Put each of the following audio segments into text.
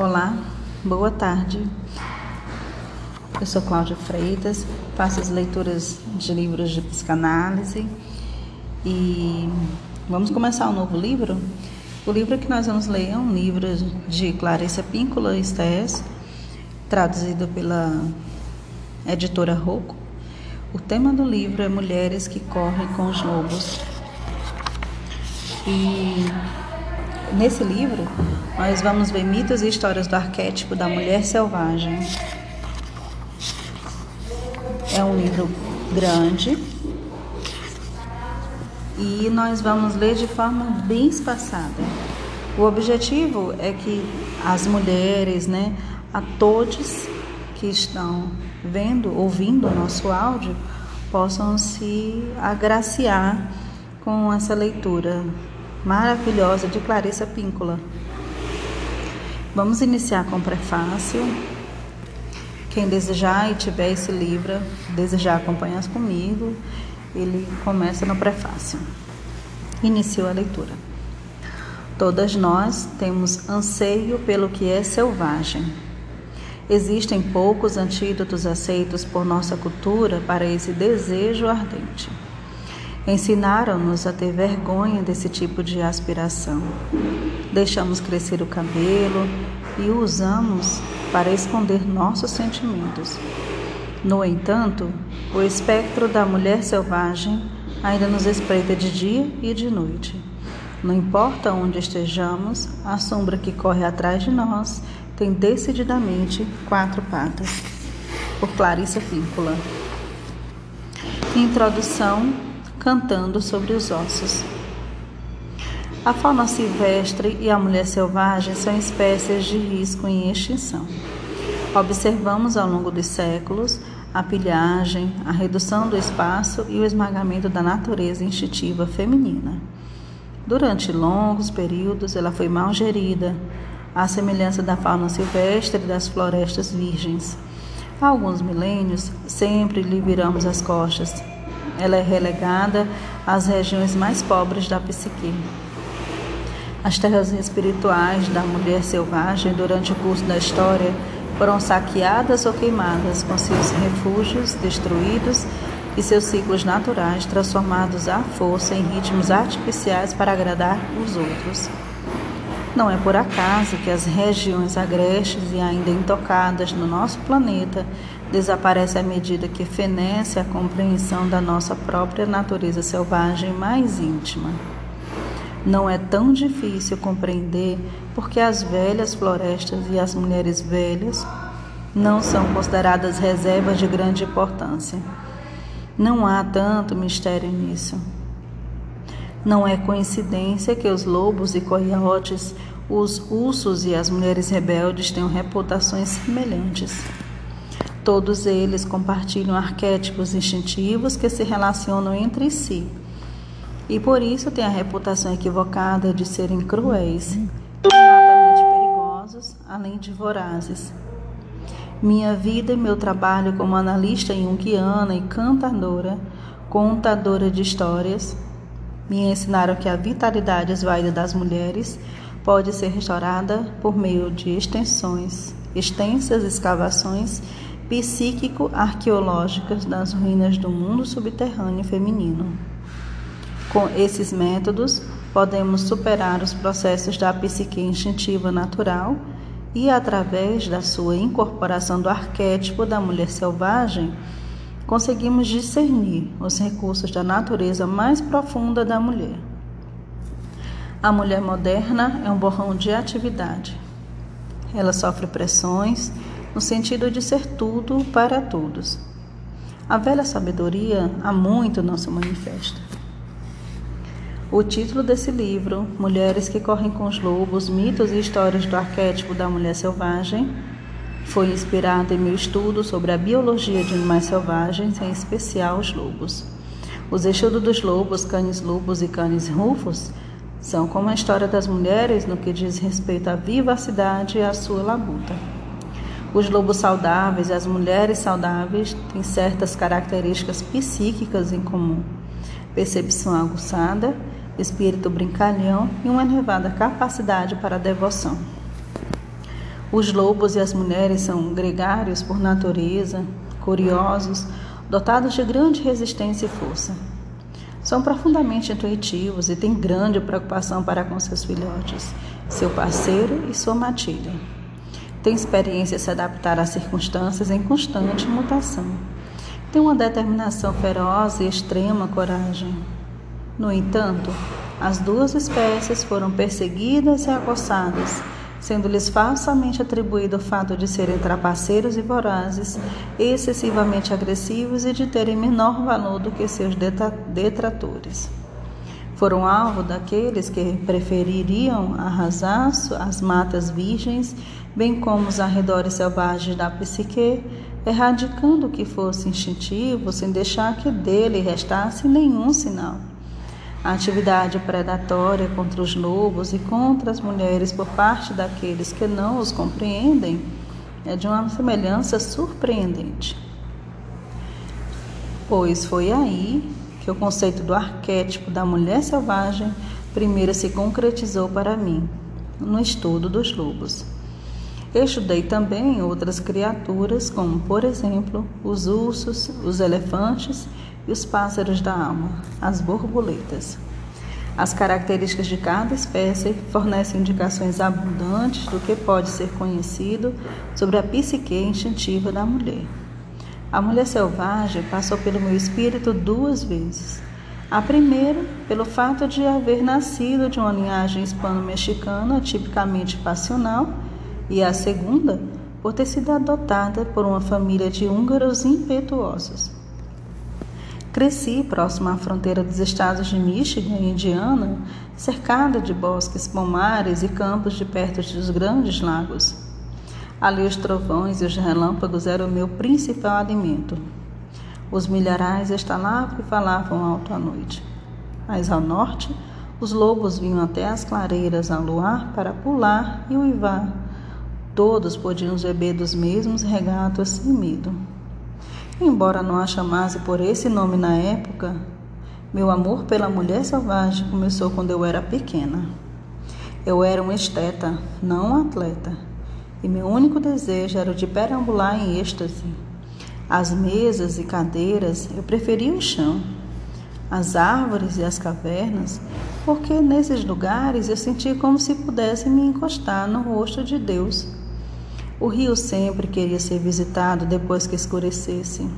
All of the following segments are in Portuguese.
Olá, boa tarde. Eu sou Cláudia Freitas, faço as leituras de livros de psicanálise e vamos começar um novo livro. O livro que nós vamos ler é um livro de Clarissa Píncola Estés, traduzido pela editora Rocco. O tema do livro é Mulheres que Correm com os Lobos. E Nesse livro, nós vamos ver mitos e histórias do arquétipo da mulher selvagem. É um livro grande e nós vamos ler de forma bem espaçada. O objetivo é que as mulheres, né, a todos que estão vendo, ouvindo o nosso áudio, possam se agraciar com essa leitura maravilhosa de Clarissa Píncola. Vamos iniciar com o prefácio. Quem desejar e tiver esse livro, desejar acompanhar comigo, ele começa no prefácio. Iniciou a leitura. Todas nós temos anseio pelo que é selvagem. Existem poucos antídotos aceitos por nossa cultura para esse desejo ardente. Ensinaram-nos a ter vergonha desse tipo de aspiração. Deixamos crescer o cabelo e o usamos para esconder nossos sentimentos. No entanto, o espectro da mulher selvagem ainda nos espreita de dia e de noite. Não importa onde estejamos, a sombra que corre atrás de nós tem decididamente quatro patas. Por Clarissa Píncula. Introdução cantando sobre os ossos. A fauna silvestre e a mulher selvagem são espécies de risco em extinção. Observamos ao longo dos séculos a pilhagem, a redução do espaço e o esmagamento da natureza instintiva feminina. Durante longos períodos, ela foi mal gerida, à semelhança da fauna silvestre e das florestas virgens. Há alguns milênios, sempre lhe viramos as costas, ela é relegada às regiões mais pobres da psique. As terras espirituais da mulher selvagem durante o curso da história foram saqueadas ou queimadas, com seus refúgios destruídos e seus ciclos naturais transformados à força em ritmos artificiais para agradar os outros. Não é por acaso que as regiões agrestes e ainda intocadas no nosso planeta desaparecem à medida que fenece a compreensão da nossa própria natureza selvagem mais íntima. Não é tão difícil compreender porque as velhas florestas e as mulheres velhas não são consideradas reservas de grande importância. Não há tanto mistério nisso. Não é coincidência que os lobos e coiotes, os ursos e as mulheres rebeldes tenham reputações semelhantes. Todos eles compartilham arquétipos instintivos que se relacionam entre si e por isso têm a reputação equivocada de serem cruéis, inatamente perigosos, além de vorazes. Minha vida e meu trabalho como analista junguiana e cantadora, contadora de histórias, me ensinaram que a vitalidade esvaída das mulheres pode ser restaurada por meio de extensões, extensas escavações psíquico-arqueológicas das ruínas do mundo subterrâneo feminino. Com esses métodos, podemos superar os processos da psique instintiva natural e, através da sua incorporação do arquétipo da mulher selvagem, conseguimos discernir os recursos da natureza mais profunda da mulher. A mulher moderna é um borrão de atividade. Ela sofre pressões no sentido de ser tudo para todos. A velha sabedoria há muito não se manifesta. O título desse livro, Mulheres que Correm com os Lobos, Mitos e Histórias do Arquétipo da Mulher Selvagem, foi inspirado em meu estudo sobre a biologia de animais selvagens, em especial os lobos. Os estudos dos lobos, canes lobos e canes rufos são como a história das mulheres no que diz respeito à vivacidade e à sua labuta. Os lobos saudáveis e as mulheres saudáveis têm certas características psíquicas em comum: percepção aguçada, espírito brincalhão e uma elevada capacidade para a devoção. Os lobos e as mulheres são gregários por natureza, curiosos, dotados de grande resistência e força. São profundamente intuitivos e têm grande preocupação para com seus filhotes, seu parceiro e sua matilha. Têm experiência em se adaptar às circunstâncias em constante mutação. Têm uma determinação feroz e extrema coragem. No entanto, as duas espécies foram perseguidas e acossadas sendo-lhes falsamente atribuído o fato de serem trapaceiros e vorazes, excessivamente agressivos e de terem menor valor do que seus detratores. Foram alvo daqueles que prefeririam arrasar as matas virgens, bem como os arredores selvagens da psique, erradicando o que fosse instintivo, sem deixar que dele restasse nenhum sinal. A atividade predatória contra os lobos e contra as mulheres por parte daqueles que não os compreendem é de uma semelhança surpreendente. Pois foi aí que o conceito do arquétipo da mulher selvagem primeiro se concretizou para mim, no estudo dos lobos. Estudei também outras criaturas, como, por exemplo, os ursos, os elefantes e os pássaros da alma, as borboletas. As características de cada espécie fornecem indicações abundantes do que pode ser conhecido sobre a psique instintiva da mulher. A mulher selvagem passou pelo meu espírito duas vezes. A primeira, pelo fato de haver nascido de uma linhagem hispano-mexicana tipicamente passional, e a segunda, por ter sido adotada por uma família de húngaros impetuosos. Cresci próximo à fronteira dos estados de Michigan e Indiana, cercada de bosques, pomares e campos de perto dos grandes lagos. Ali os trovões e os relâmpagos eram o meu principal alimento. Os milharais estalavam e falavam alto à noite. Mais ao norte, os lobos vinham até as clareiras ao luar para pular e uivar. Todos podiam beber dos mesmos regatos sem medo. Embora não a chamasse por esse nome na época, meu amor pela mulher selvagem começou quando eu era pequena. Eu era um esteta, não um atleta, e meu único desejo era o de perambular em êxtase. As mesas e cadeiras eu preferia o chão, as árvores e as cavernas, porque nesses lugares eu sentia como se pudesse me encostar no rosto de Deus o rio sempre queria ser visitado depois que escurecesse.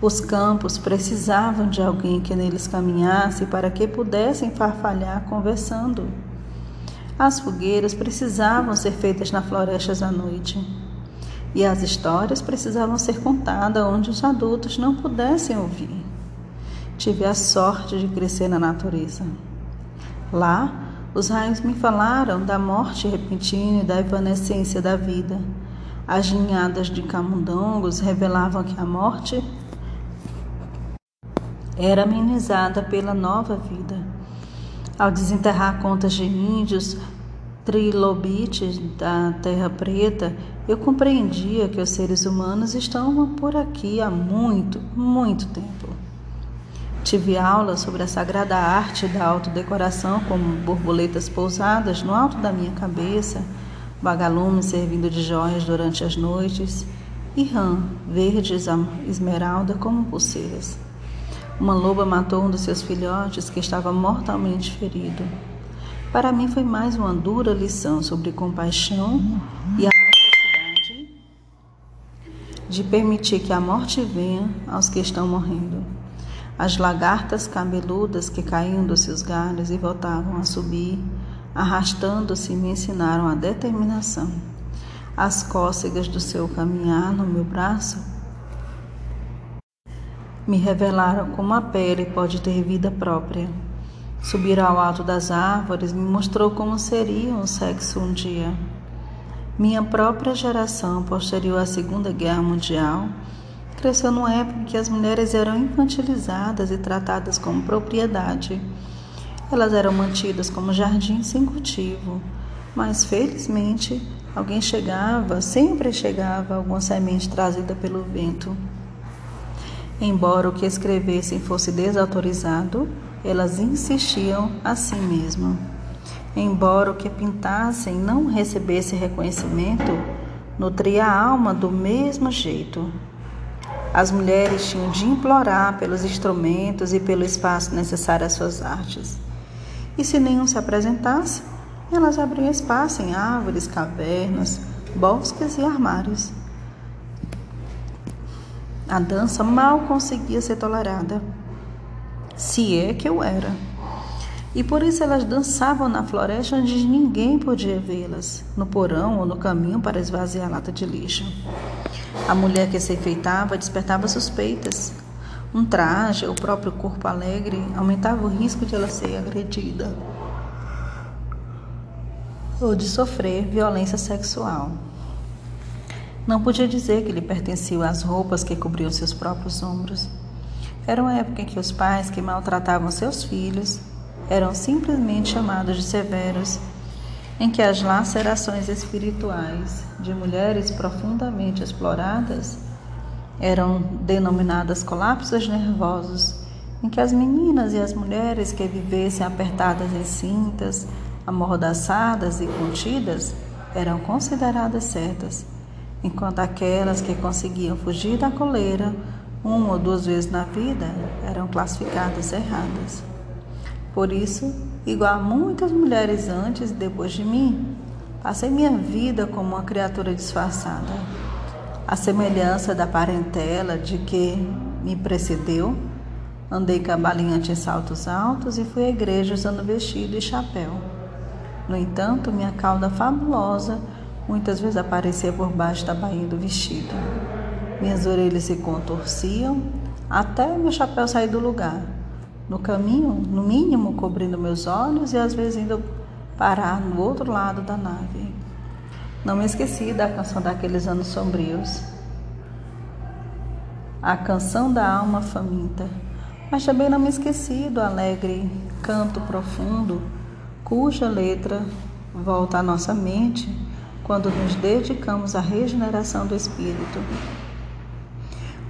Os campos precisavam de alguém que neles caminhasse para que pudessem farfalhar conversando. As fogueiras precisavam ser feitas na floresta à noite. E as histórias precisavam ser contadas onde os adultos não pudessem ouvir. Tive a sorte de crescer na natureza. Lá, os raios me falaram da morte repentina e da evanescência da vida. As ninhadas de camundongos revelavam que a morte era amenizada pela nova vida. Ao desenterrar contas de índios, trilobites da Terra Preta, eu compreendia que os seres humanos estão por aqui há muito, muito tempo. Tive aula sobre a sagrada arte da autodecoração, como borboletas pousadas no alto da minha cabeça, vagalumes servindo de joias durante as noites e rã verdes esmeralda como pulseiras. Uma loba matou um dos seus filhotes que estava mortalmente ferido. Para mim foi mais uma dura lição sobre compaixão e a necessidade de permitir que a morte venha aos que estão morrendo. As lagartas cabeludas que caíam dos seus galhos e voltavam a subir, arrastando-se, me ensinaram a determinação. As cócegas do seu caminhar no meu braço me revelaram como a pele pode ter vida própria. Subir ao alto das árvores me mostrou como seria o sexo um dia. Minha própria geração, posterior à Segunda Guerra Mundial, cresceu numa época em que as mulheres eram infantilizadas e tratadas como propriedade. Elas eram mantidas como jardins sem cultivo, mas felizmente alguém chegava, sempre chegava alguma semente trazida pelo vento. Embora o que escrevessem fosse desautorizado, elas insistiam assim mesmo. embora o que pintassem não recebesse reconhecimento, nutria a alma do mesmo jeito. As mulheres tinham de implorar pelos instrumentos e pelo espaço necessário às suas artes. E se nenhum se apresentasse, elas abriam espaço em árvores, cavernas, bosques e armários. A dança mal conseguia ser tolerada, se é que eu era. E por isso elas dançavam na floresta onde ninguém podia vê-las, no porão ou no caminho para esvaziar a lata de lixo. A mulher que se enfeitava despertava suspeitas. Um traje, o próprio corpo alegre, aumentava o risco de ela ser agredida ou de sofrer violência sexual. Não podia dizer que lhe pertenciam as roupas que cobriam seus próprios ombros. Era uma época em que os pais que maltratavam seus filhos eram simplesmente chamados de severos, em que as lacerações espirituais de mulheres profundamente exploradas eram denominadas colapsos nervosos, em que as meninas e as mulheres que vivessem apertadas em cintas, amordaçadas e contidas eram consideradas certas, enquanto aquelas que conseguiam fugir da coleira uma ou duas vezes na vida eram classificadas erradas. Por isso, igual a muitas mulheres antes e depois de mim, passei minha vida como uma criatura disfarçada. A semelhança da parentela de que me precedeu, andei cabalinhante em saltos altos e fui à igreja usando vestido e chapéu. No entanto, minha cauda fabulosa muitas vezes aparecia por baixo da bainha do vestido. Minhas orelhas se contorciam até meu chapéu sair do lugar no caminho, no mínimo cobrindo meus olhos e às vezes indo parar no outro lado da nave. Não me esqueci da canção daqueles anos sombrios, a canção da alma faminta, mas também não me esqueci do alegre canto profundo, cuja letra volta à nossa mente quando nos dedicamos à regeneração do espírito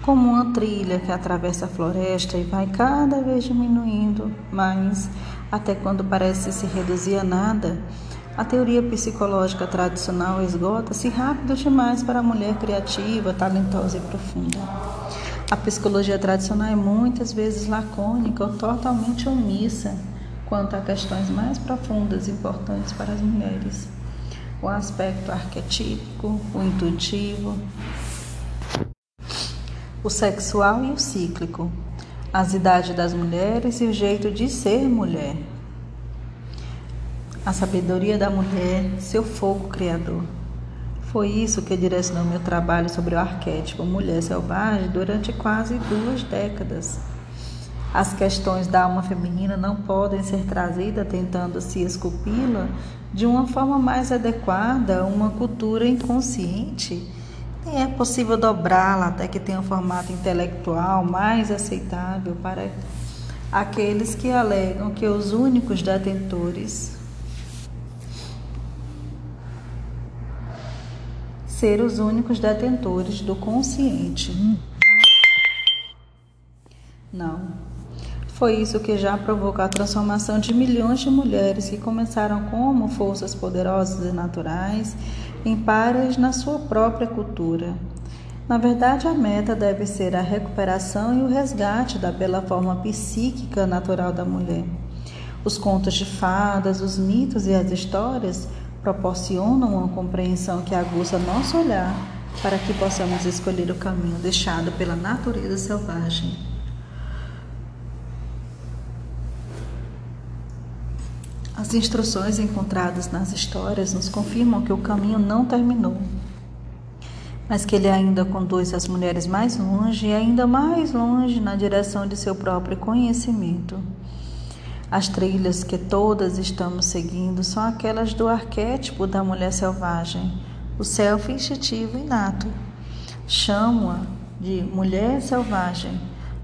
como uma trilha que atravessa a floresta e vai cada vez diminuindo mais, até quando parece se reduzir a nada. A teoria psicológica tradicional esgota-se rápido demais para a mulher criativa, talentosa e profunda. A psicologia tradicional é muitas vezes lacônica ou totalmente omissa quanto a questões mais profundas e importantes para as mulheres. O aspecto arquetípico, o intuitivo, o sexual e o cíclico, as idades das mulheres e o jeito de ser mulher, a sabedoria da mulher, seu fogo criador. Foi isso que direcionou meu trabalho sobre o arquétipo mulher selvagem durante quase duas décadas. As questões da alma feminina não podem ser trazidas tentando se esculpi-la de uma forma mais adequada a uma cultura inconsciente é possível dobrá-la até que tenha um formato intelectual mais aceitável para aqueles que alegam que os únicos detentores ser os únicos detentores do consciente. Não. Foi isso que já provocou a transformação de milhões de mulheres que começaram como forças poderosas e naturais em pares na sua própria cultura. Na verdade, a meta deve ser a recuperação e o resgate da bela forma psíquica natural da mulher. Os contos de fadas, os mitos e as histórias proporcionam uma compreensão que aguça nosso olhar para que possamos escolher o caminho deixado pela natureza selvagem. As instruções encontradas nas histórias nos confirmam que o caminho não terminou, mas que ele ainda conduz as mulheres mais longe e ainda mais longe na direção de seu próprio conhecimento. As trilhas que todas estamos seguindo são aquelas do arquétipo da mulher selvagem, o self instintivo inato. Chamo-a de mulher selvagem,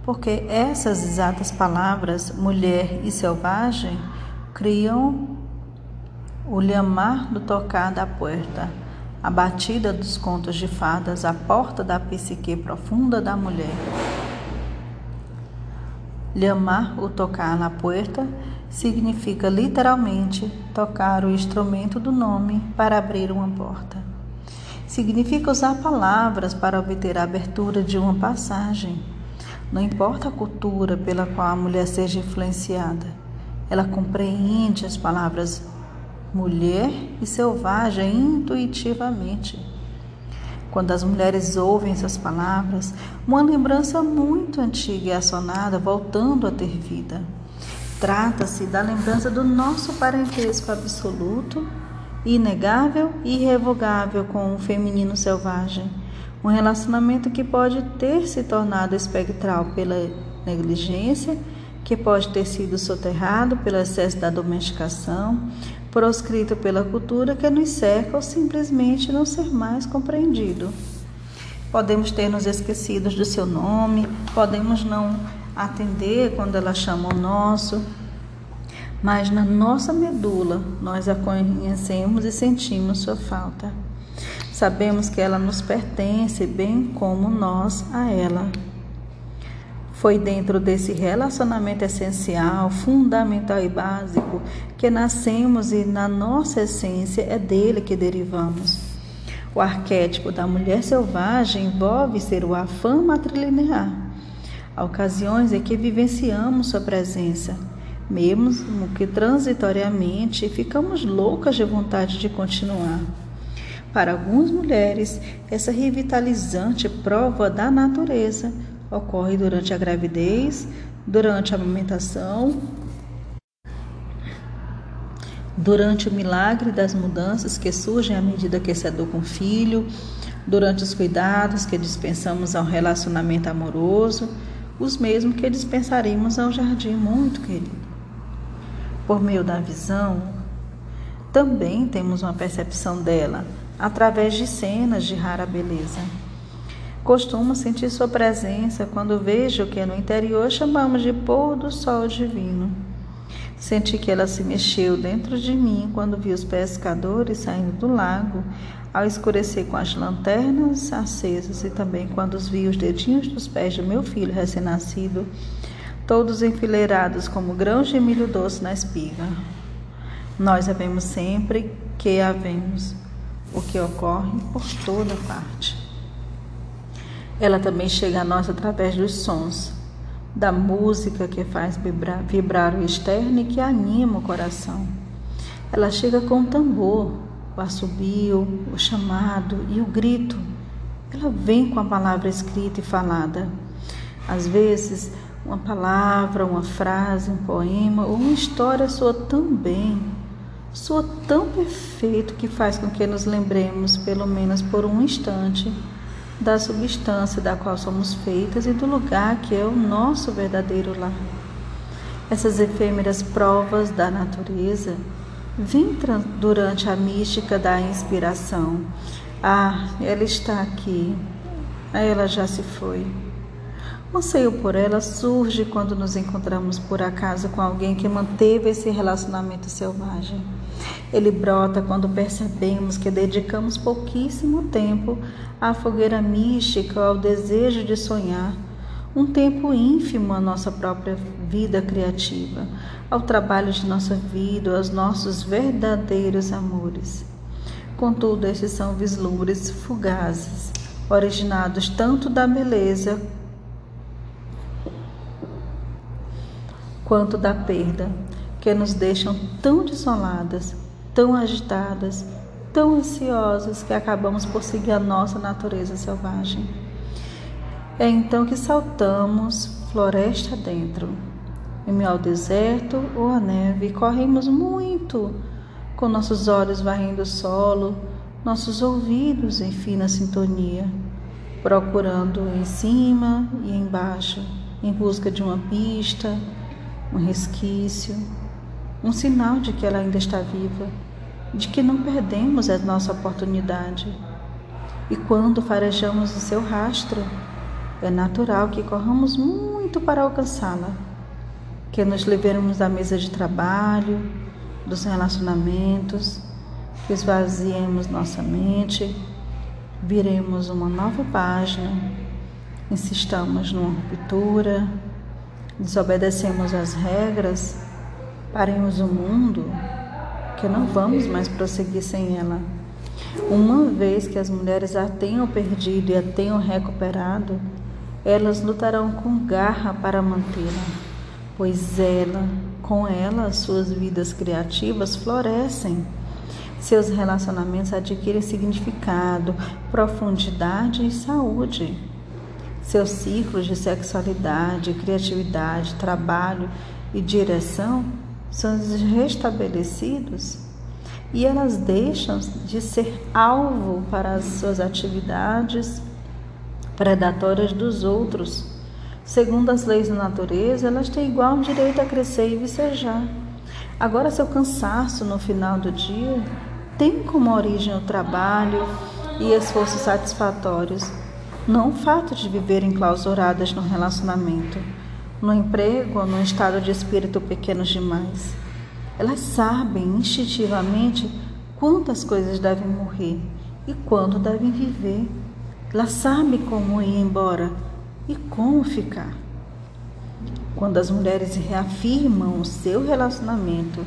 porque essas exatas palavras, mulher e selvagem, criam o lhamar do tocar da porta, a batida dos contos de fadas, a porta da psique profunda da mulher. Llamar ou tocar na puerta significa literalmente tocar o instrumento do nome para abrir uma porta. Significa usar palavras para obter a abertura de uma passagem. Não importa a cultura pela qual a mulher seja influenciada, ela compreende as palavras mulher e selvagem intuitivamente. Quando as mulheres ouvem essas palavras, uma lembrança muito antiga é acionada, voltando a ter vida. Trata-se da lembrança do nosso parentesco absoluto, inegável e irrevogável com o feminino selvagem. Um relacionamento que pode ter se tornado espectral pela negligência, que pode ter sido soterrado pelo excesso da domesticação, proscrito pela cultura que nos cerca ou simplesmente não ser mais compreendido. Podemos ter nos esquecidos do seu nome, podemos não atender quando ela chama o nosso, mas na nossa medula nós a conhecemos e sentimos sua falta. Sabemos que ela nos pertence, bem como nós a ela. Foi dentro desse relacionamento essencial, fundamental e básico que nascemos e na nossa essência é dele que derivamos. O arquétipo da mulher selvagem envolve ser o afã matrilinear Há ocasiões em que vivenciamos sua presença, mesmo que transitoriamente ficamos loucas de vontade de continuar. Para algumas mulheres, essa revitalizante prova da natureza ocorre durante a gravidez, durante a amamentação, durante o milagre das mudanças que surgem à medida que se educa um filho, durante os cuidados que dispensamos ao relacionamento amoroso, os mesmos que dispensaríamos ao jardim muito querido. Por meio da visão, também temos uma percepção dela através de cenas de rara beleza. Costumo sentir sua presença quando vejo o que no interior chamamos de pôr do sol divino. Senti que ela se mexeu dentro de mim quando vi os pescadores saindo do lago ao escurecer com as lanternas acesas e também quando os vi os dedinhos dos pés do meu filho recém-nascido, todos enfileirados como grãos de milho doce na espiga. Nós havemos sempre que havemos, o que ocorre por toda parte. Ela também chega a nós através dos sons, da música que faz vibrar, vibrar o externo e que anima o coração. Ela chega com o tambor, o assobio, o chamado e o grito. Ela vem com a palavra escrita e falada. Às vezes, uma palavra, uma frase, um poema ou uma história soa tão bem, soa tão perfeito que faz com que nos lembremos, pelo menos por um instante, da substância da qual somos feitas e do lugar que é o nosso verdadeiro lar. Essas efêmeras provas da natureza Vim durante a mística da inspiração. Ah, ela está aqui. Ela já se foi. O anseio por ela surge quando nos encontramos por acaso com alguém que manteve esse relacionamento selvagem. Ele brota quando percebemos que dedicamos pouquíssimo tempo à fogueira mística, ao desejo de sonhar, um tempo ínfimo à nossa própria vida criativa, ao trabalho de nossa vida, aos nossos verdadeiros amores. Contudo, estes são vislumbres fugazes, originados tanto da beleza quanto da perda, que nos deixam tão desoladas, tão agitadas, tão ansiosas que acabamos por seguir a nossa natureza selvagem. É então que saltamos floresta dentro em ao deserto ou à neve, corremos muito, com nossos olhos varrendo o solo, nossos ouvidos em fina sintonia, procurando em cima e embaixo, em busca de uma pista, um resquício, um sinal de que ela ainda está viva, de que não perdemos a nossa oportunidade. E quando farejamos o seu rastro, é natural que corramos muito para alcançá-la que nos livremos da mesa de trabalho, dos relacionamentos, que esvaziemos nossa mente, viremos uma nova página, insistamos numa ruptura, desobedecemos as regras, paremos o mundo, que não vamos mais prosseguir sem ela. Uma vez que as mulheres a tenham perdido e a tenham recuperado, elas lutarão com garra para mantê-la, pois ela, com ela, suas vidas criativas florescem. Seus relacionamentos adquirem significado, profundidade e saúde. Seus ciclos de sexualidade, criatividade, trabalho e direção são restabelecidos e elas deixam de ser alvo para as suas atividades predatórias dos outros. Segundo as leis da natureza, elas têm igual direito a crescer e vicejar. Agora, seu cansaço no final do dia tem como origem o trabalho e esforços satisfatórios, não o fato de viver enclausuradas no relacionamento, no emprego ou num estado de espírito pequenos demais. Elas sabem instintivamente quantas coisas devem morrer e quando devem viver. Elas sabem como ir embora e como ficar. Quando as mulheres reafirmam o seu relacionamento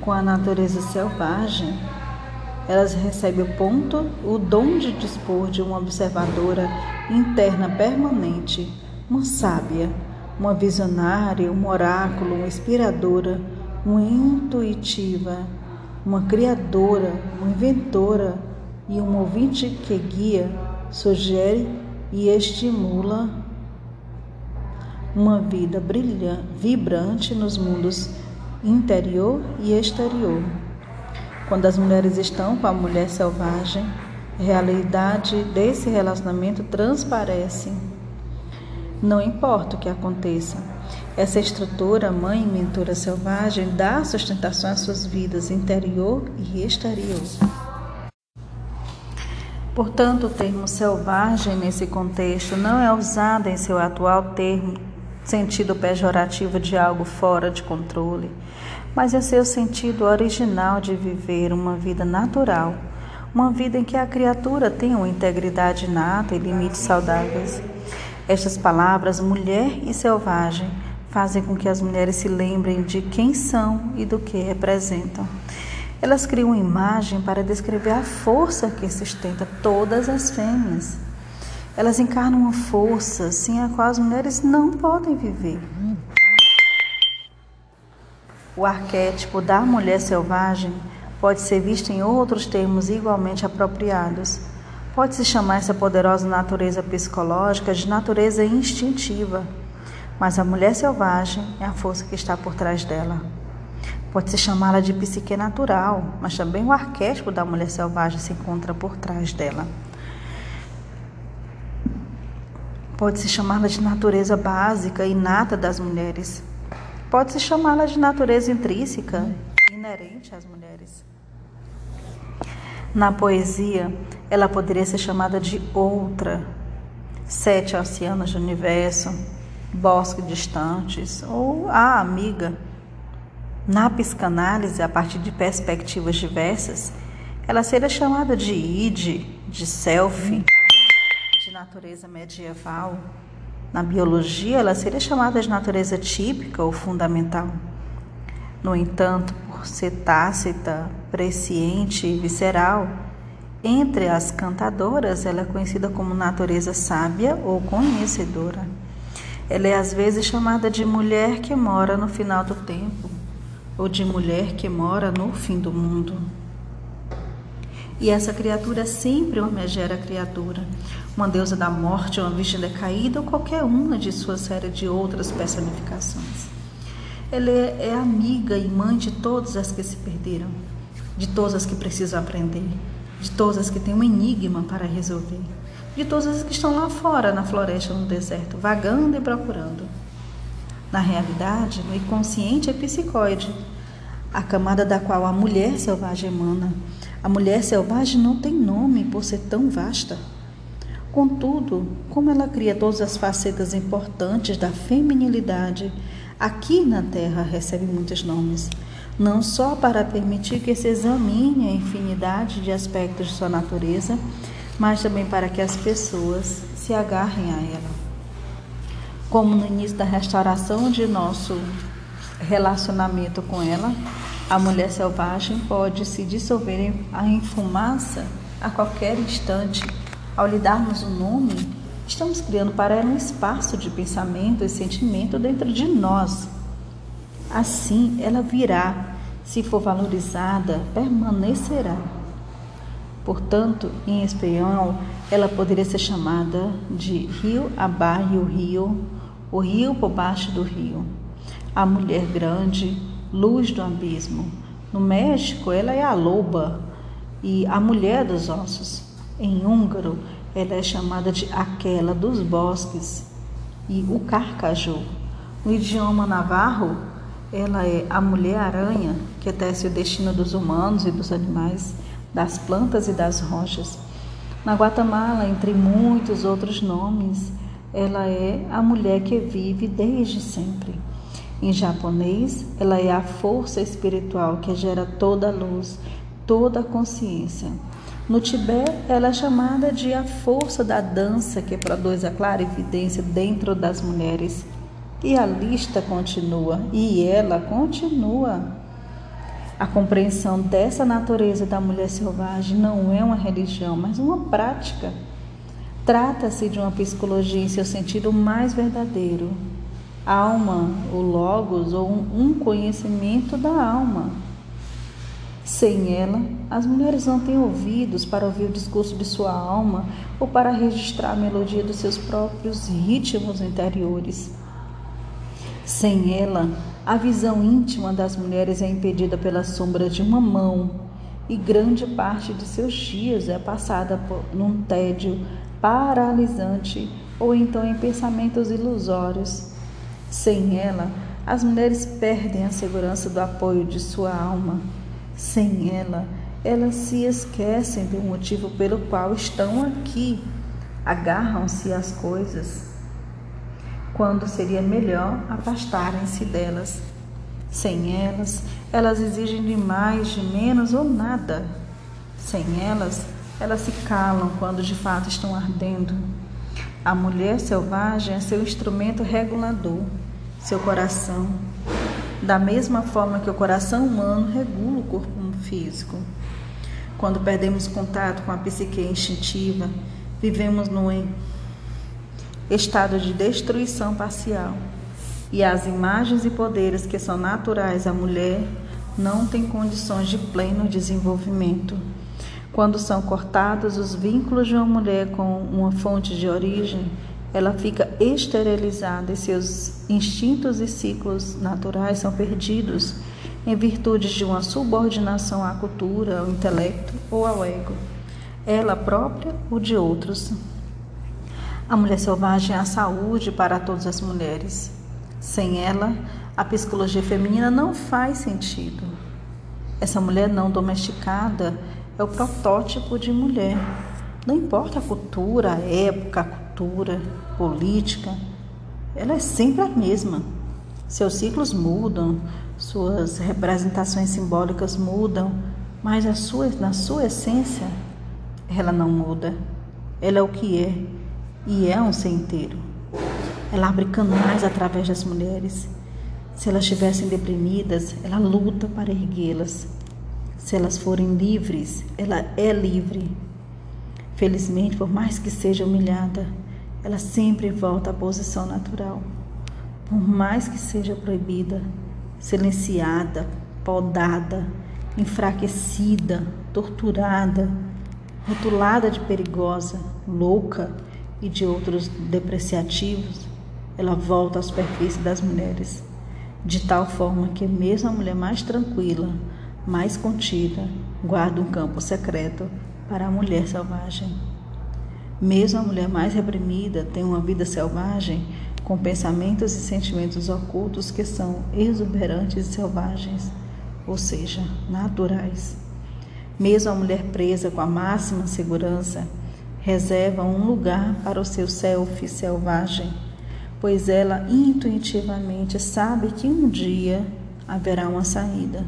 com a natureza selvagem, elas recebem o ponto, o dom de dispor de uma observadora interna permanente, uma sábia, uma visionária, uma oráculo, uma inspiradora, uma intuitiva, uma criadora, uma inventora e um ouvinte que guia, sugere e estimula uma vida brilhante, vibrante nos mundos interior e exterior. Quando as mulheres estão com a mulher selvagem, a realidade desse relacionamento transparece. Não importa o que aconteça, essa estrutura, mãe e mentora selvagem, dá sustentação às suas vidas interior e exterior. Portanto, o termo selvagem nesse contexto não é usado em seu atual termo, sentido pejorativo de algo fora de controle, mas é seu sentido original de viver uma vida natural, uma vida em que a criatura tem uma integridade inata e limites saudáveis. Estas palavras, mulher e selvagem, fazem com que as mulheres se lembrem de quem são e do que representam. Elas criam uma imagem para descrever a força que sustenta todas as fêmeas. Elas encarnam uma força sem a qual as mulheres não podem viver. O arquétipo da mulher selvagem pode ser visto em outros termos igualmente apropriados. Pode-se chamar essa poderosa natureza psicológica de natureza instintiva, mas a mulher selvagem é a força que está por trás dela. Pode-se chamá-la de psique natural, mas também o arquétipo da mulher selvagem se encontra por trás dela. Pode-se chamá-la de natureza básica, inata das mulheres, Pode-se chamá-la de natureza intrínseca, inerente às mulheres. Na poesia, ela poderia ser chamada de outra, sete oceanos do universo, bosque distantes ou a amiga. Na psicanálise, a partir de perspectivas diversas, ela seria chamada de id, de self, de natureza medieval, na biologia, ela seria chamada de natureza típica ou fundamental. No entanto, por ser tácita, presciente e visceral, entre as cantadoras, ela é conhecida como natureza sábia ou conhecedora. Ela é às vezes chamada de mulher que mora no final do tempo, ou de mulher que mora no fim do mundo. E essa criatura é sempre uma megera criatura, uma deusa da morte, uma virgem decaída ou qualquer uma de sua série de outras personificações. Ela é, é amiga e mãe de todas as que se perderam, de todas as que precisam aprender, de todas as que têm um enigma para resolver, de todas as que estão lá fora, na floresta, no deserto, vagando e procurando. Na realidade, o inconsciente é psicoide, a camada da qual a mulher selvagem emana. A mulher selvagem não tem nome por ser tão vasta. Contudo, como ela cria todas as facetas importantes da feminilidade, aqui na Terra recebe muitos nomes, não só para permitir que se examine a infinidade de aspectos de sua natureza, mas também para que as pessoas se agarrem a ela. como no início da restauração de nosso relacionamento com ela, a mulher selvagem pode se dissolver em fumaça a qualquer instante. Ao lhe darmos um nome, estamos criando para ela um espaço de pensamento e sentimento dentro de nós. Assim, ela virá, se for valorizada, permanecerá. Portanto, em espanhol, ela poderia ser chamada de rio abaixo o rio, o rio por baixo do rio. A mulher grande, luz do abismo. No México, ela é a loba e a mulher dos ossos. Em húngaro, ela é chamada de aquela dos bosques e o carcaju. No idioma navarro, ela é a mulher-aranha que tece o destino dos humanos e dos animais, das plantas e das rochas. Na Guatemala, entre muitos outros nomes, ela é a mulher que vive desde sempre. Em japonês, ela é a força espiritual que gera toda a luz, toda a consciência. No Tibete, ela é chamada de a força da dança que produz a clara evidência dentro das mulheres. E a lista continua, e ela continua. A compreensão dessa natureza da mulher selvagem não é uma religião, mas uma prática. Trata-se de uma psicologia em seu sentido mais verdadeiro, alma, o logos ou um conhecimento da alma. Sem ela, as mulheres não têm ouvidos para ouvir o discurso de sua alma ou para registrar a melodia dos seus próprios ritmos interiores. Sem ela, a visão íntima das mulheres é impedida pela sombra de uma mão e grande parte de seus dias é passada por, num tédio paralisante ou então em pensamentos ilusórios sem ela, as mulheres perdem a segurança do apoio de sua alma. Sem ela, elas se esquecem do motivo pelo qual estão aqui. Agarram-se às coisas, quando seria melhor afastarem-se delas. Sem elas, elas exigem de mais, de menos ou nada. Sem elas, elas se calam quando de fato estão ardendo. A mulher selvagem é seu instrumento regulador seu coração, da mesma forma que o coração humano regula o corpo físico. Quando perdemos contato com a psique instintiva, vivemos num estado de destruição parcial. E as imagens e poderes que são naturais à mulher não têm condições de pleno desenvolvimento. Quando são cortados os vínculos de uma mulher com uma fonte de origem, ela fica esterilizada e seus instintos e ciclos naturais são perdidos em virtude de uma subordinação à cultura, ao intelecto ou ao ego, ela própria ou de outros. A mulher selvagem é a saúde para todas as mulheres. Sem ela, a psicologia feminina não faz sentido. Essa mulher não domesticada é o protótipo de mulher. Não importa a cultura, a época, a cultura, política, ela é sempre a mesma. Seus ciclos mudam, suas representações simbólicas mudam, mas sua, na sua essência, ela não muda. Ela é o que é e é um ser inteiro. Ela abre canais através das mulheres. Se elas estivessem deprimidas, ela luta para erguê-las. Se elas forem livres, ela é livre. Felizmente, por mais que seja humilhada, ela sempre volta à posição natural. Por mais que seja proibida, silenciada, podada, enfraquecida, torturada, rotulada de perigosa, louca e de outros depreciativos, ela volta à superfície das mulheres, de tal forma que mesmo a mulher mais tranquila, mais contida, guarda um campo secreto para a mulher selvagem. Mesmo a mulher mais reprimida tem uma vida selvagem com pensamentos e sentimentos ocultos que são exuberantes e selvagens, ou seja, naturais. Mesmo a mulher presa com a máxima segurança reserva um lugar para o seu self selvagem, pois ela intuitivamente sabe que um dia haverá uma saída,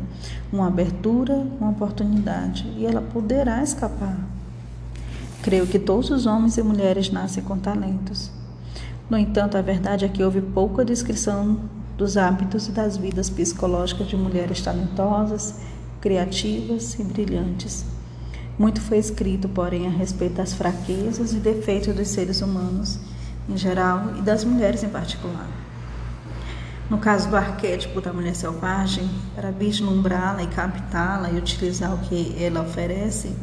uma abertura, uma oportunidade e ela poderá escapar. Creio que todos os homens e mulheres nascem com talentos. No entanto, a verdade é que houve pouca descrição dos hábitos e das vidas psicológicas de mulheres talentosas, criativas e brilhantes. Muito foi escrito, porém, a respeito das fraquezas e defeitos dos seres humanos em geral e das mulheres em particular. No caso do arquétipo da mulher selvagem, para vislumbrá-la e captá-la e utilizar o que ela oferece,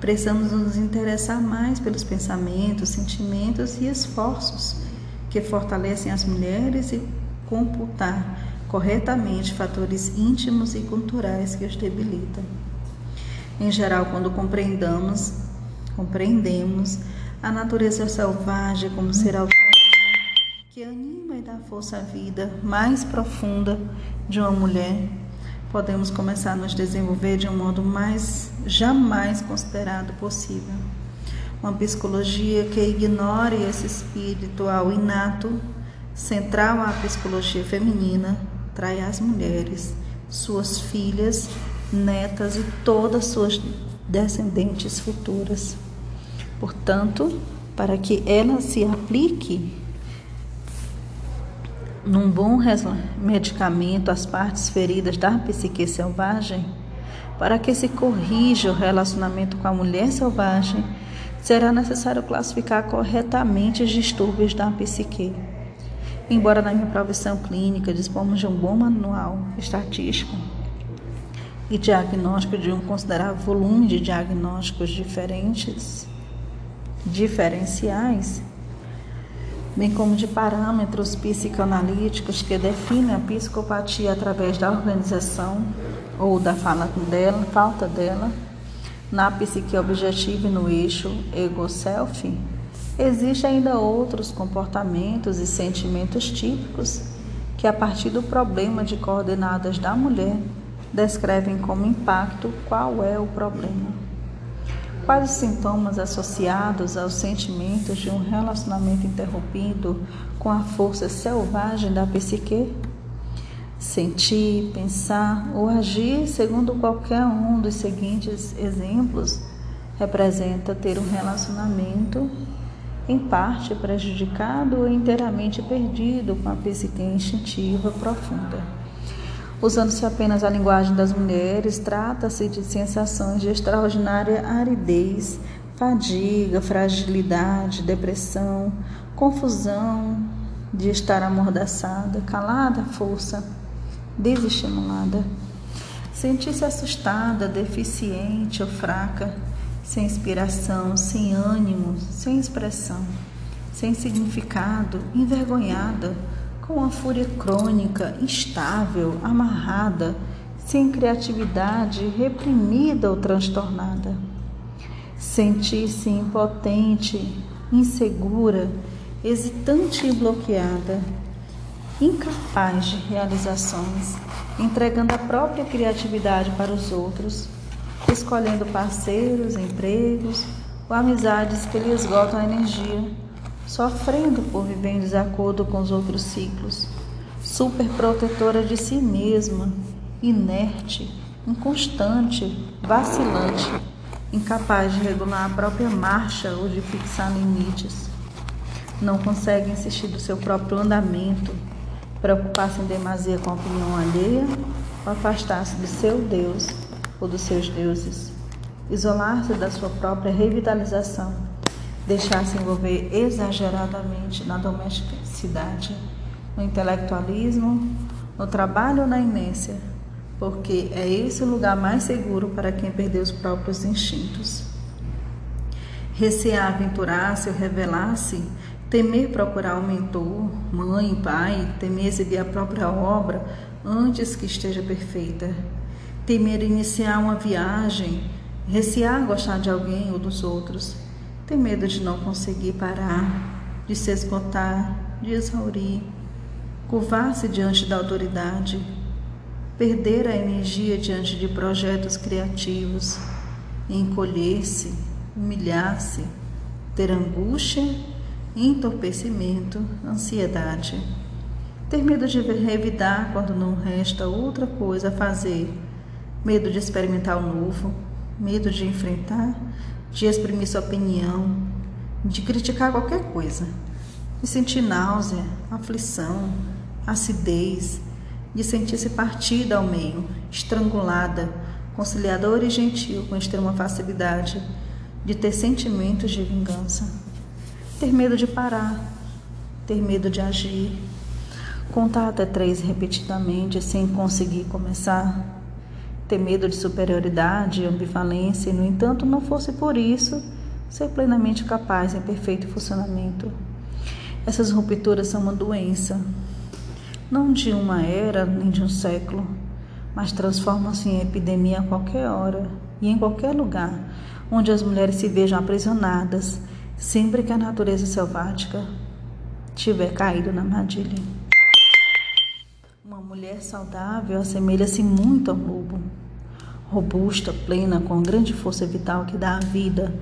precisamos nos interessar mais pelos pensamentos, sentimentos e esforços que fortalecem as mulheres e computar corretamente fatores íntimos e culturais que os debilitam. Em geral, quando compreendamos, compreendemos a natureza selvagem como ser autônomo que anima e dá força à vida mais profunda de uma mulher, podemos começar a nos desenvolver de um modo mais jamais considerado possível. Uma psicologia que ignore esse espiritual inato, central à psicologia feminina, trai as mulheres, suas filhas, netas e todas suas descendentes futuras. Portanto, para que ela se aplique num bom medicamento às partes feridas da psique selvagem, para que se corrija o relacionamento com a mulher selvagem, será necessário classificar corretamente os distúrbios da psique. Embora na minha profissão clínica dispomos de um bom manual estatístico e diagnóstico de um considerável volume de diagnósticos diferentes, diferenciais, bem como de parâmetros psicanalíticos que definem a psicopatia através da organização ou da fala dela, falta dela, na psique objetiva e no eixo ego-self, Existem ainda outros comportamentos e sentimentos típicos que, a partir do problema de coordenadas da mulher, descrevem como impacto qual é o problema. Quais os sintomas associados aos sentimentos de um relacionamento interrompido com a força selvagem da psique? Sentir, pensar ou agir segundo qualquer um dos seguintes exemplos representa ter um relacionamento em parte prejudicado ou inteiramente perdido com a psique instintiva profunda. Usando-se apenas a linguagem das mulheres, trata-se de sensações de extraordinária aridez, fadiga, fragilidade, depressão, confusão de estar amordaçada, calada, força, desestimulada. Sentir-se assustada, deficiente ou fraca, sem inspiração, sem ânimo, sem expressão, sem significado, envergonhada, com uma fúria crônica, instável, amarrada, sem criatividade, reprimida ou transtornada. Sentir-se impotente, insegura, hesitante e bloqueada, incapaz de realizações, entregando a própria criatividade para os outros escolhendo parceiros, empregos ou amizades que lhe esgotam a energia, sofrendo por viver em desacordo com os outros ciclos, superprotetora de si mesma, inerte, inconstante, vacilante, incapaz de regular a própria marcha ou de fixar limites. Não consegue insistir do seu próprio andamento, preocupar-se em demasia com a opinião alheia ou afastar-se do seu Deus ou dos seus deuses, isolar-se da sua própria revitalização, deixar-se envolver exageradamente na domesticidade, no intelectualismo, no trabalho ou na inércia, porque é esse o lugar mais seguro para quem perdeu os próprios instintos. Recear aventurar-se ou revelar-se, temer procurar um mentor, mãe, pai, temer exibir a própria obra antes que esteja perfeita, temer iniciar uma viagem, recear gostar de alguém ou dos outros, ter medo de não conseguir parar, de se esgotar, de exaurir, curvar-se diante da autoridade, perder a energia diante de projetos criativos, encolher-se, humilhar-se, ter angústia, entorpecimento, ansiedade. Ter medo de revidar quando não resta outra coisa a fazer medo de experimentar o novo, medo de enfrentar, de exprimir sua opinião, de criticar qualquer coisa, de sentir náusea, aflição, acidez, de sentir-se partida ao meio, estrangulada, conciliadora e gentil com extrema facilidade, de ter sentimentos de vingança, ter medo de parar, ter medo de agir, contar até três repetidamente sem conseguir começar, ter medo de superioridade ambivalência e, no entanto, não fosse por isso ser plenamente capaz em perfeito funcionamento. Essas rupturas são uma doença, não de uma era nem de um século, mas transformam-se em epidemia a qualquer hora e em qualquer lugar onde as mulheres se vejam aprisionadas, sempre que a natureza selvática tiver caído na armadilha. Uma mulher saudável assemelha-se muito ao lobo, robusta, plena, com grande força vital que dá a vida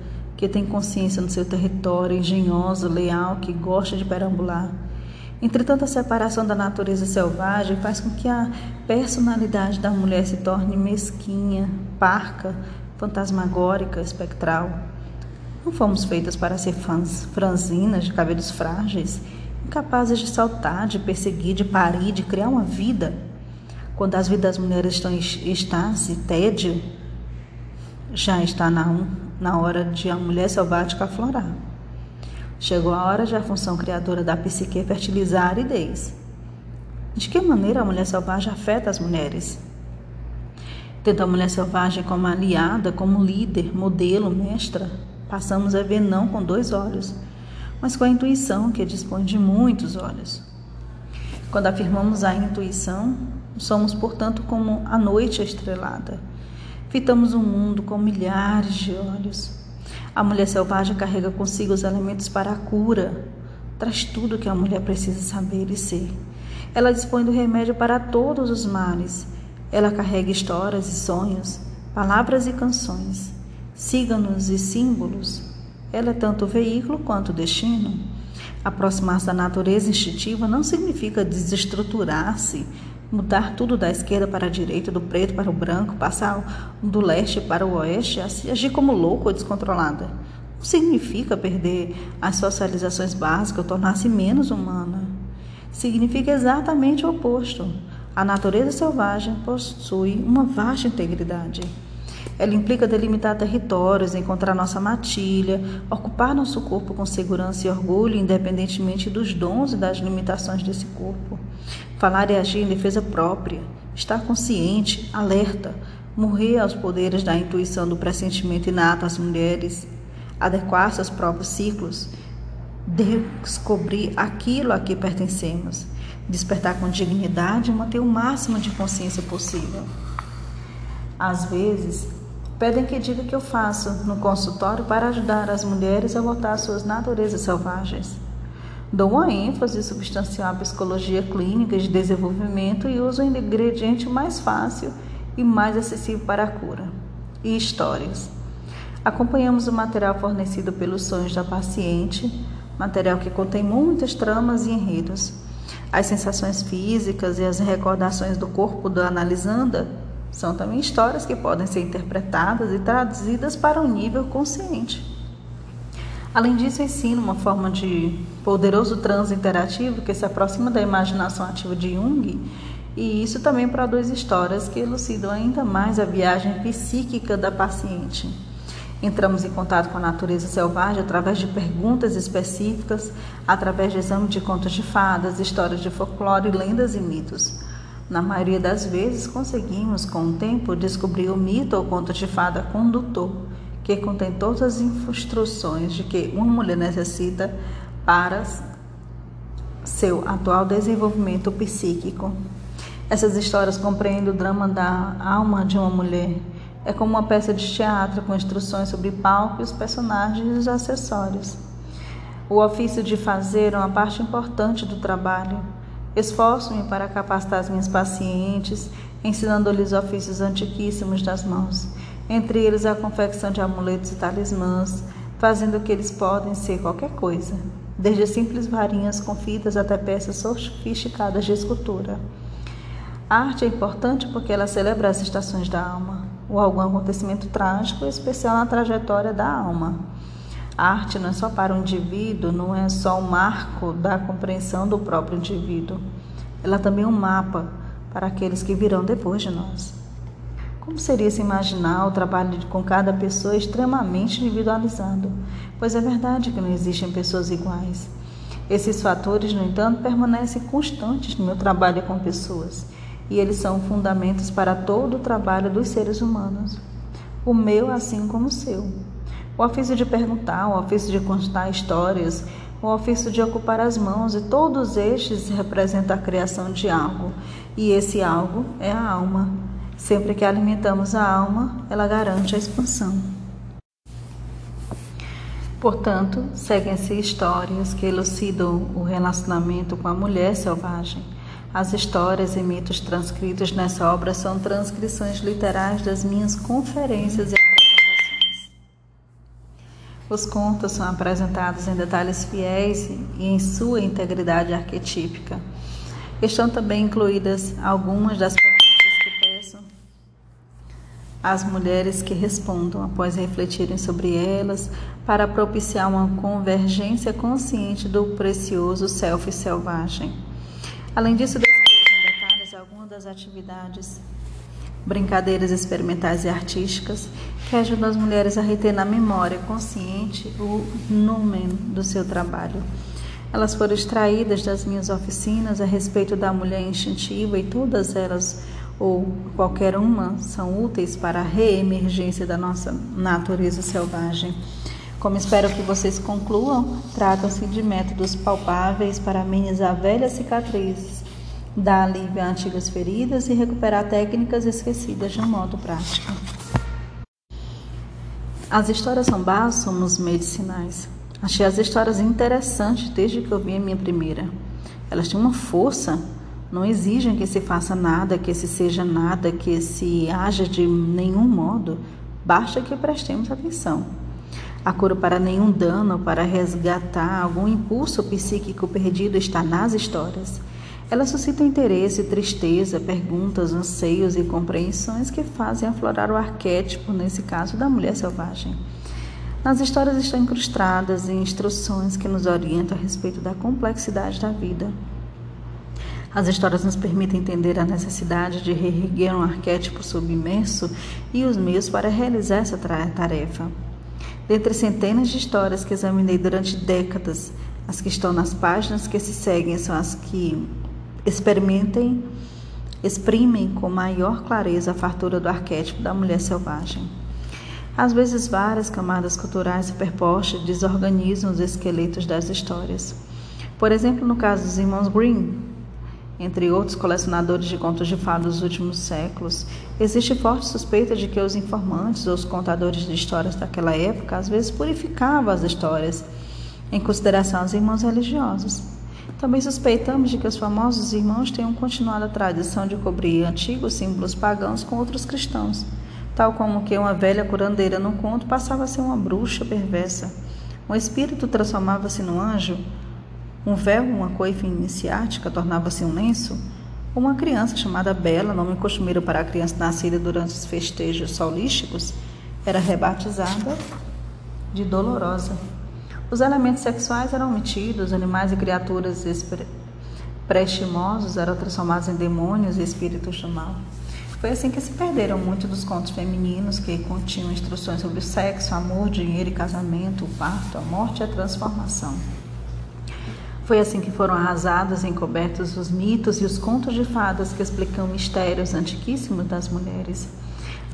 que tem consciência no seu território, engenhosa, leal, que gosta de perambular. Entretanto, a separação da natureza selvagem faz com que a personalidade da mulher se torne mesquinha, parca, fantasmagórica, espectral. Não fomos feitas para ser fãs, franzinas de cabelos frágeis, incapazes de saltar, de perseguir, de parir, de criar uma vida. Quando as vidas das mulheres estão em estase, tédio, já está na, na hora de a mulher selvática aflorar. Chegou a hora de a função criadora da psique fertilizar a aridez. De que maneira a mulher selvagem afeta as mulheres? Tendo a mulher selvagem como aliada, como líder, modelo, mestra, passamos a ver não com dois olhos, mas com a intuição que dispõe de muitos olhos. Quando afirmamos a intuição, somos, portanto, como a noite estrelada Fitamos o mundo com milhares de olhos. A mulher selvagem carrega consigo os elementos para a cura, traz tudo que a mulher precisa saber e ser. Ela dispõe do remédio para todos os males. Ela carrega histórias e sonhos, palavras e canções, signos e símbolos. Ela é tanto veículo quanto destino. Aproximar-se da natureza instintiva não significa desestruturar-se mudar tudo da esquerda para a direita, do preto para o branco, passar do leste para o oeste, agir como louco ou descontrolada. Não significa perder as socializações básicas, tornar-se menos humana. Significa exatamente o oposto. A natureza selvagem possui uma vasta integridade. Ela implica delimitar territórios, encontrar nossa matilha, ocupar nosso corpo com segurança e orgulho, independentemente dos dons e das limitações desse corpo. Falar e agir em defesa própria, estar consciente, alerta, morrer aos poderes da intuição do pressentimento inato às mulheres, adequar-se aos próprios ciclos, descobrir aquilo a que pertencemos, despertar com dignidade e manter o máximo de consciência possível. Às vezes, pedem que diga o que eu faço no consultório para ajudar as mulheres a voltar às suas naturezas selvagens. Dou uma ênfase substancial à psicologia clínica de desenvolvimento e uso o ingrediente mais fácil e mais acessível para a cura e histórias. Acompanhamos o material fornecido pelos sonhos da paciente, material que contém muitas tramas e enredos. As sensações físicas e as recordações do corpo da analisanda são também histórias que podem ser interpretadas e traduzidas para um nível consciente. Além disso, ensino uma forma de poderoso transe interativo que se aproxima da imaginação ativa de Jung, e isso também produz histórias que elucidam ainda mais a viagem psíquica da paciente. Entramos em contato com a natureza selvagem através de perguntas específicas, através de exame de contos de fadas, histórias de folclore, lendas e mitos. Na maioria das vezes, conseguimos, com o tempo, descobrir o mito ou conto de fada condutor, que contém todas as instruções de que uma mulher necessita para seu atual desenvolvimento psíquico. Essas histórias compreendem o drama da alma de uma mulher. É como uma peça de teatro com instruções sobre palco os personagens e os acessórios. O ofício de fazer é uma parte importante do trabalho. Esforço-me para capacitar as minhas pacientes, ensinando-lhes ofícios antiquíssimos das mãos, entre eles a confecção de amuletos e talismãs, fazendo que eles podem ser qualquer coisa, desde simples varinhas com fitas até peças sofisticadas de escultura. A arte é importante porque ela celebra as estações da alma, ou algum acontecimento trágico especial na trajetória da alma. A arte não é só para o indivíduo, não é só um marco da compreensão do próprio indivíduo. Ela também é um mapa para aqueles que virão depois de nós. Como seria se imaginar o trabalho com cada pessoa extremamente individualizado? Pois é verdade que não existem pessoas iguais. Esses fatores, no entanto, permanecem constantes no meu trabalho com pessoas, e eles são fundamentos para todo o trabalho dos seres humanos. O meu, assim como o seu. O ofício de perguntar, o ofício de contar histórias, o ofício de ocupar as mãos, e todos estes representam a criação de algo, e esse algo é a alma. Sempre que alimentamos a alma, ela garante a expansão. Portanto, seguem-se histórias que elucidam o relacionamento com a mulher selvagem. As histórias e mitos transcritos nessa obra são transcrições literais das minhas conferências. Os contos são apresentados em detalhes fiéis e em sua integridade arquetípica. Estão também incluídas algumas das as mulheres que respondam após refletirem sobre elas, para propiciar uma convergência consciente do precioso self selvagem. Além disso, descrevo em detalhes algumas das atividades, brincadeiras experimentais e artísticas que ajudam as mulheres a reter na memória consciente o numen do seu trabalho. Elas foram extraídas das minhas oficinas a respeito da mulher instintiva e todas elas ou qualquer uma são úteis para a reemergência da nossa natureza selvagem. Como espero que vocês concluam, tratam-se de métodos palpáveis para amenizar velhas cicatrizes, dar alívio a antigas feridas e recuperar técnicas esquecidas de um modo prático. As histórias são bálsamos medicinais. Achei as histórias interessantes desde que eu vi a minha primeira. Elas têm uma força não exigem que se faça nada, que se seja nada, que se haja de nenhum modo. Basta que prestemos atenção. A cura para nenhum dano, para resgatar algum impulso psíquico perdido está nas histórias. Elas suscitam interesse, tristeza, perguntas, anseios e compreensões que fazem aflorar o arquétipo, nesse caso, da mulher selvagem. Nas histórias estão incrustadas instruções que nos orientam a respeito da complexidade da vida, as histórias nos permitem entender a necessidade de reerguer um arquétipo submerso e os meios para realizar essa tarefa. Dentre centenas de histórias que examinei durante décadas, as que estão nas páginas que se seguem são as que experimentem, exprimem com maior clareza a fartura do arquétipo da mulher selvagem. Às vezes, várias camadas culturais superpostas desorganizam os esqueletos das histórias. Por exemplo, no caso dos irmãos Green, entre outros colecionadores de contos de fadas dos últimos séculos, existe forte suspeita de que os informantes ou os contadores de histórias daquela época às vezes purificavam as histórias em consideração aos irmãos religiosos. Também suspeitamos de que os famosos irmãos tenham continuado a tradição de cobrir antigos símbolos pagãos com outros cristãos, tal como que uma velha curandeira no conto passava a ser uma bruxa perversa. Um espírito transformava-se num anjo, um véu, uma coifa iniciática, tornava-se um lenço. Uma criança chamada Bela, nome costumeiro para a criança nascida durante os festejos solísticos, era rebatizada de Dolorosa. Os elementos sexuais eram omitidos, animais e criaturas prestimosos eram transformados em demônios e espíritos do mal. Foi assim que se perderam muitos dos contos femininos que continham instruções sobre o sexo, amor, dinheiro e casamento, o parto, a morte e a transformação. Foi assim que foram arrasados e encobertos os mitos e os contos de fadas que explicam mistérios antiquíssimos das mulheres.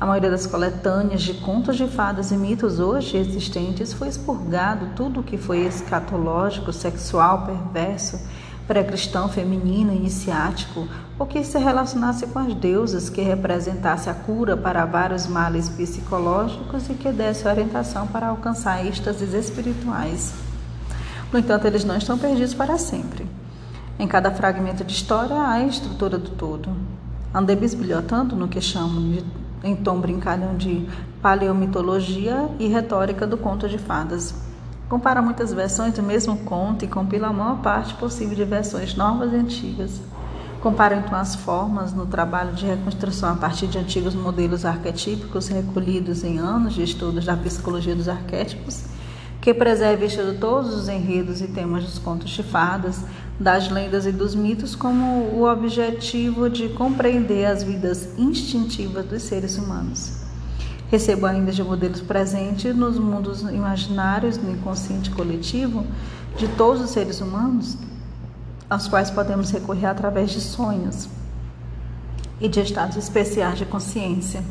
A maioria das coletâneas de contos de fadas e mitos hoje existentes foi expurgado tudo o que foi escatológico, sexual, perverso, pré-cristão, feminino, iniciático, ou que se relacionasse com as deusas, que representasse a cura para vários males psicológicos e que desse orientação para alcançar êxtases espirituais. No entanto, eles não estão perdidos para sempre. Em cada fragmento de história há a estrutura do todo. Andei bisbilhotando no que chamam de, em tom brincalhão de paleomitologia e retórica do conto de fadas. Compara muitas versões do mesmo conto e compila a maior parte possível de versões novas e antigas. Compara então as formas no trabalho de reconstrução a partir de antigos modelos arquetípicos recolhidos em anos de estudos da psicologia dos arquétipos que preserve e estuda todos os enredos e temas dos contos de fadas, das lendas e dos mitos como o objetivo de compreender as vidas instintivas dos seres humanos. Recebo ainda de modelos presentes nos mundos imaginários do inconsciente coletivo de todos os seres humanos, aos quais podemos recorrer através de sonhos e de estados especiais de consciência.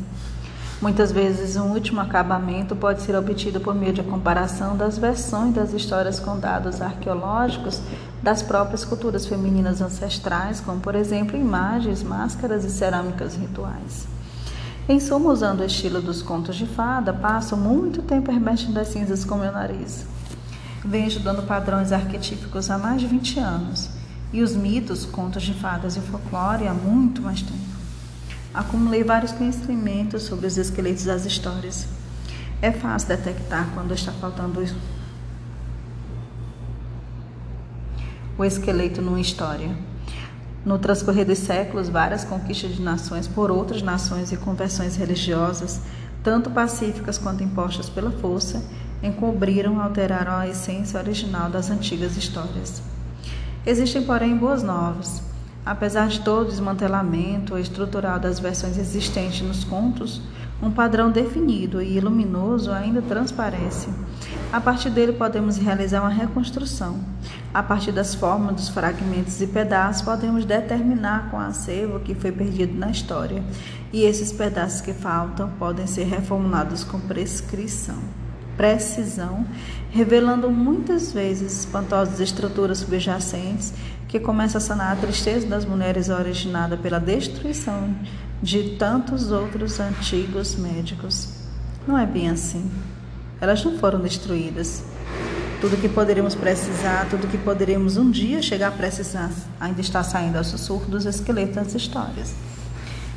Muitas vezes, um último acabamento pode ser obtido por meio de comparação das versões das histórias com dados arqueológicos das próprias culturas femininas ancestrais, como, por exemplo, imagens, máscaras e cerâmicas rituais. Em suma, usando o estilo dos contos de fada, passo muito tempo remexendo as cinzas com meu nariz. Venho estudando padrões arquetípicos há mais de 20 anos, e os mitos, contos de fadas e folclore há muito mais tempo. Acumulei vários conhecimentos sobre os esqueletos das histórias. É fácil detectar quando está faltando o esqueleto numa história. No transcorrer dos séculos, várias conquistas de nações por outras nações e conversões religiosas, tanto pacíficas quanto impostas pela força, encobriram, alteraram a essência original das antigas histórias. Existem, porém, boas novas. Apesar de todo o desmantelamento estrutural das versões existentes nos contos, um padrão definido e luminoso ainda transparece. A partir dele podemos realizar uma reconstrução. A partir das formas dos fragmentos e pedaços, podemos determinar com acervo que foi perdido na história. E esses pedaços que faltam podem ser reformulados com prescrição, precisão, revelando muitas vezes espantosas estruturas subjacentes que começam a sanar a tristeza das mulheres originada pela destruição de tantos outros antigos médicos. Não é bem assim. Elas não foram destruídas. Tudo que poderíamos precisar, tudo que poderíamos um dia chegar a precisar, ainda está saindo ao sussurro dos esqueletos das histórias.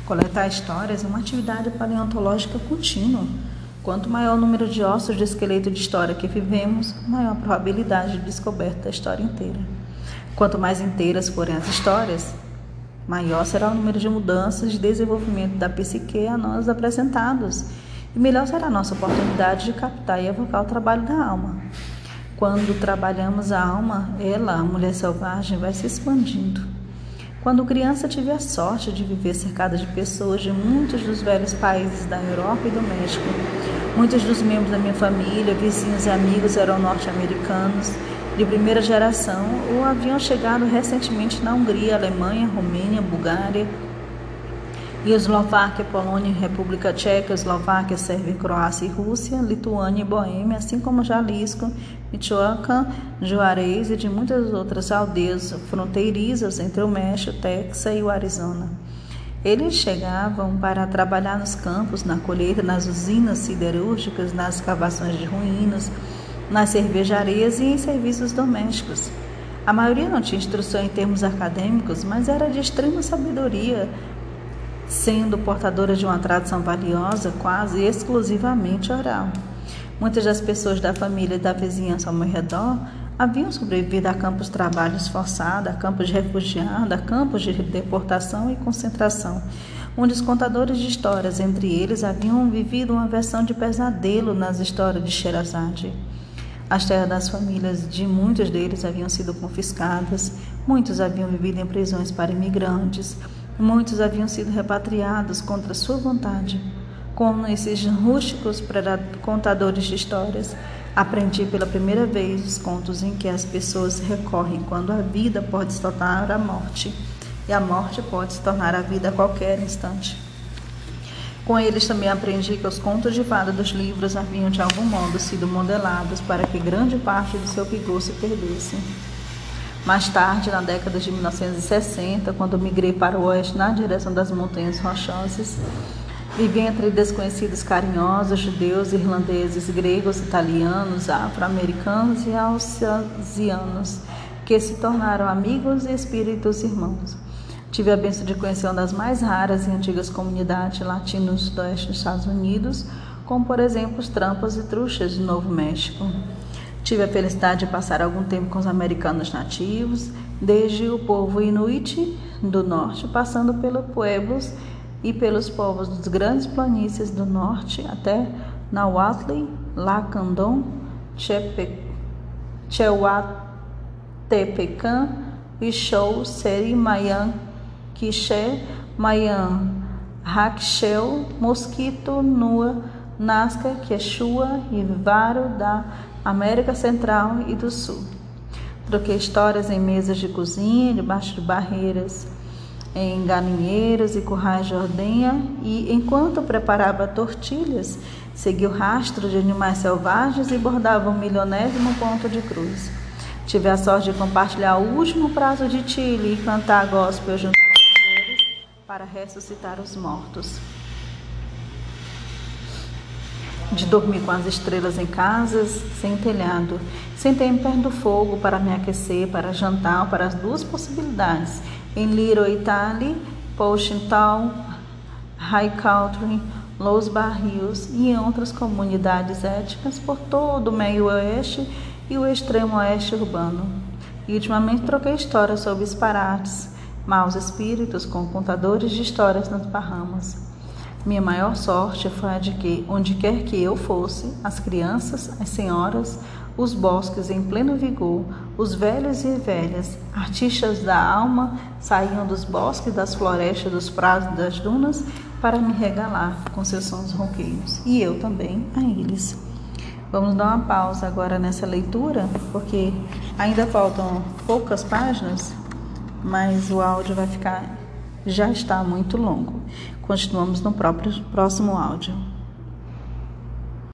Coletar histórias é uma atividade paleontológica contínua. Quanto maior o número de ossos de esqueleto de história que vivemos, maior a probabilidade de descoberta da história inteira. Quanto mais inteiras forem as histórias, maior será o número de mudanças de desenvolvimento da psique a nós apresentados, e melhor será a nossa oportunidade de captar e evocar o trabalho da alma. Quando trabalhamos a alma, ela, a mulher selvagem, vai se expandindo. Quando criança, tive a sorte de viver cercada de pessoas de muitos dos velhos países da Europa e do México. Muitos dos membros da minha família, vizinhos e amigos eram norte-americanos de primeira geração ou haviam chegado recentemente na Hungria, Alemanha, Romênia, Bulgária, Eslováquia, Polônia, República Tcheca, Eslováquia, Sérvia, Croácia e Rússia, Lituânia e Boêmia, assim como Jalisco, Michoacán, Juarez e de muitas outras aldeias fronteiriças entre o México, Texas e o Arizona. Eles chegavam para trabalhar nos campos, na colheita, nas usinas siderúrgicas, nas escavações de ruínas, nas cervejarias e em serviços domésticos. A maioria não tinha instrução em termos acadêmicos, mas era de extrema sabedoria, sendo portadora de uma tradição valiosa quase exclusivamente oral. Muitas das pessoas da família e da vizinhança ao meu redor haviam sobrevivido a campos de trabalhos forçados, a campos de refugiados, a campos de deportação e concentração, onde os contadores de histórias, entre eles, haviam vivido uma versão de pesadelo nas histórias de Sherazade. As terras das famílias de muitos deles haviam sido confiscadas, muitos haviam vivido em prisões para imigrantes, muitos haviam sido repatriados contra sua vontade. Com esses rústicos contadores de histórias, aprendi pela primeira vez os contos em que as pessoas recorrem quando a vida pode se tornar a morte e a morte pode se tornar a vida a qualquer instante. Com eles também aprendi que os contos de fada dos livros haviam de algum modo sido modelados para que grande parte do seu vigor se perdesse. Mais tarde, na década de 1960, quando migrei para o oeste na direção das montanhas rochosas, vivi entre desconhecidos carinhosos, judeus, irlandeses, gregos, italianos, afro-americanos e alsacianos, que se tornaram amigos e espíritos irmãos. Tive a bênção de conhecer uma das mais raras e antigas comunidades latinas do oeste dos Estados Unidos, como por exemplo os trampas e truxas do Novo México. Tive a felicidade de passar algum tempo com os americanos nativos, desde o povo Inuit do norte, passando pelos pueblos e pelos povos dos grandes planícies do norte até Nahuatl, Lacandon, Cheuatepecan, Ixou, Seri, Mayan, Quiché, Mayan, Rakshel, Mosquito, Nua, Nazca, Quechua e Varo da América Central e do Sul. Troquei histórias em mesas de cozinha, debaixo de barreiras, em galinheiros e currais de ordenha, e enquanto preparava tortilhas, segui o rastro de animais selvagens e bordava o um milionésimo ponto de cruz. Tive a sorte de compartilhar o último prazo de Chile e cantar gospel junto para ressuscitar os mortos. De dormir com as estrelas em casas, sem telhado. Sentei em perto do fogo para me aquecer, para jantar, para as duas possibilidades. Em Little Italy, Poshintal, High Country, Los Barrios e em outras comunidades étnicas por todo o meio oeste e o extremo oeste urbano. E ultimamente troquei histórias sobre disparates, maus espíritos com contadores de histórias nas Bahamas. Minha maior sorte foi a de que, onde quer que eu fosse, as crianças, as senhoras, os bosques em pleno vigor, os velhos e velhas, artistas da alma, saíam dos bosques, das florestas, dos prados, das dunas, para me regalar com seus sons ronqueiros. E eu também a eles. Vamos dar uma pausa agora nessa leitura, porque ainda faltam poucas páginas mas o áudio vai ficar já está muito longo. Continuamos no próprio próximo áudio.